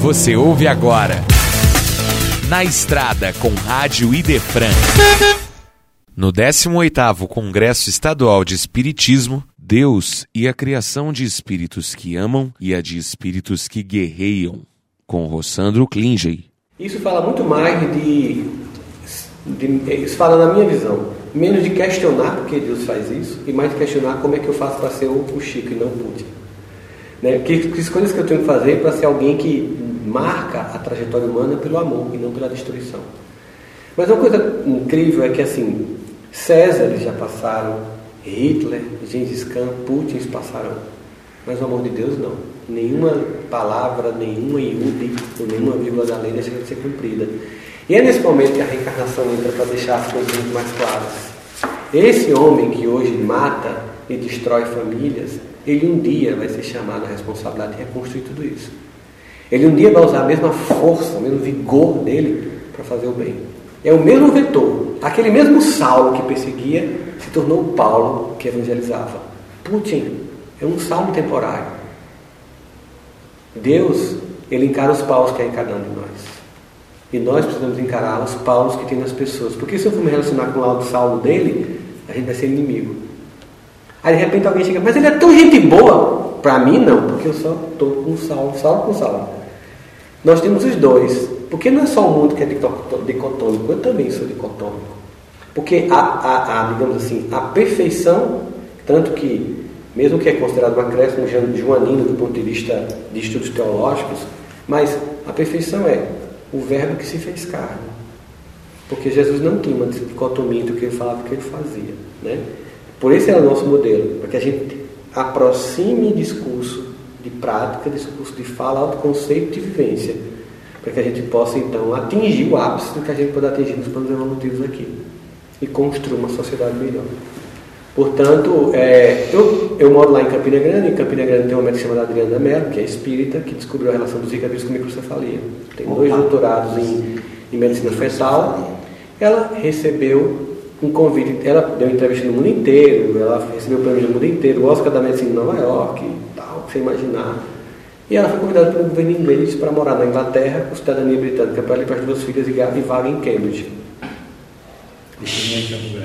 Você ouve agora. Na Estrada com Rádio Idefran. No 18º Congresso Estadual de Espiritismo, Deus e a criação de espíritos que amam e a de espíritos que guerreiam, com Rossandro Klingey. Isso fala muito mais de, de, Isso fala na minha visão. Menos de questionar porque Deus faz isso e mais de questionar como é que eu faço para ser o, o Chico e não o Putin. Né? Que, que escolhas que eu tenho que fazer para ser alguém que marca a trajetória humana pelo amor e não pela destruição. Mas uma coisa incrível é que assim, César já passaram, Hitler, Gengis Khan, Putin passaram, mas o amor de Deus não. Nenhuma palavra, nenhuma iude ou nenhuma vírgula da lei deixa de ser cumprida. E é nesse momento que a reencarnação entra para deixar as coisas muito mais claras. Esse homem que hoje mata e destrói famílias, ele um dia vai ser chamado à responsabilidade de reconstruir tudo isso. Ele um dia vai usar a mesma força, o mesmo vigor dele para fazer o bem. É o mesmo vetor. Aquele mesmo Saulo que perseguia se tornou Paulo que evangelizava. Putin é um Saulo temporário. Deus, ele encara os Paulos que em cada um de nós. E nós precisamos encarar os Paulos que tem nas pessoas. Porque se eu for me relacionar com o Saulo dele, a gente vai ser inimigo. Aí de repente alguém chega, mas ele é tão gente boa. Para mim não, porque eu só estou com Saulo, Saulo com Saulo. Nós temos os dois. Porque não é só o mundo que é dicotômico, eu também sou dicotômico. Porque a, digamos assim, a perfeição, tanto que, mesmo que é considerado um acréscimo joanino do ponto de vista de estudos teológicos, mas a perfeição é o verbo que se fez carne. Porque Jesus não tinha uma dicotomia entre o que ele falava e o que ele fazia. Né? Por esse é o nosso modelo, para que a gente aproxime discurso de prática, discurso de fala, autoconceito de vivência, para que a gente possa então atingir o ápice do que a gente pode atingir nos planos evolutivos aqui e construir uma sociedade melhor. Portanto, é, eu, eu moro lá em Campina Grande, em Campina Grande tem uma médica chamada Adriana Mello, que é espírita, que descobriu a relação dos zika com microcefalia. Tem dois doutorados em, em medicina fetal. Ela recebeu um convite, ela deu entrevista no mundo inteiro, ela recebeu prêmios no mundo inteiro, o Oscar da Medicina em Nova York, tal, que você imaginar. E ela foi convidada pelo governo inglês para morar na Inglaterra com cidadania britânica para para as duas filhas e vaga em Cambridge.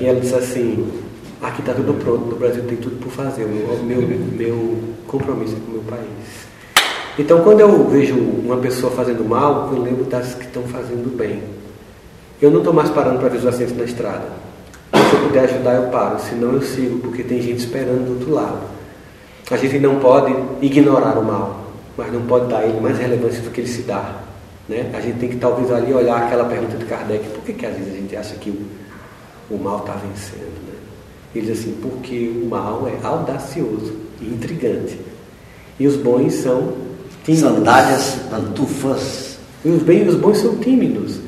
E ela disse assim, aqui está tudo pronto, no Brasil tem tudo por fazer, o meu, meu compromisso é com o meu país. Então quando eu vejo uma pessoa fazendo mal, eu lembro das que estão fazendo bem. Eu não estou mais parando para ver os assentos na estrada. Se eu puder ajudar, eu paro, senão eu sigo, porque tem gente esperando do outro lado. A gente não pode ignorar o mal mas não pode dar a ele mais relevância do que ele se dá. Né? A gente tem que talvez ali olhar aquela pergunta de Kardec, por que, que às vezes a gente acha que o, o mal está vencendo? Né? Ele diz assim, porque o mal é audacioso e intrigante. E os bons são tímidos. Sandálias, pantufas. E os, bem, os bons são tímidos.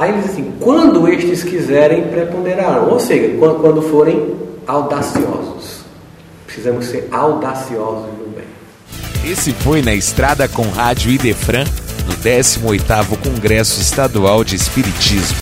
Aí ele diz assim, quando estes quiserem, preponderarão. Ou seja, quando, forem audaciosos. Precisamos ser audaciosos esse foi na estrada com Rádio Idefran, no 18º Congresso Estadual de Espiritismo.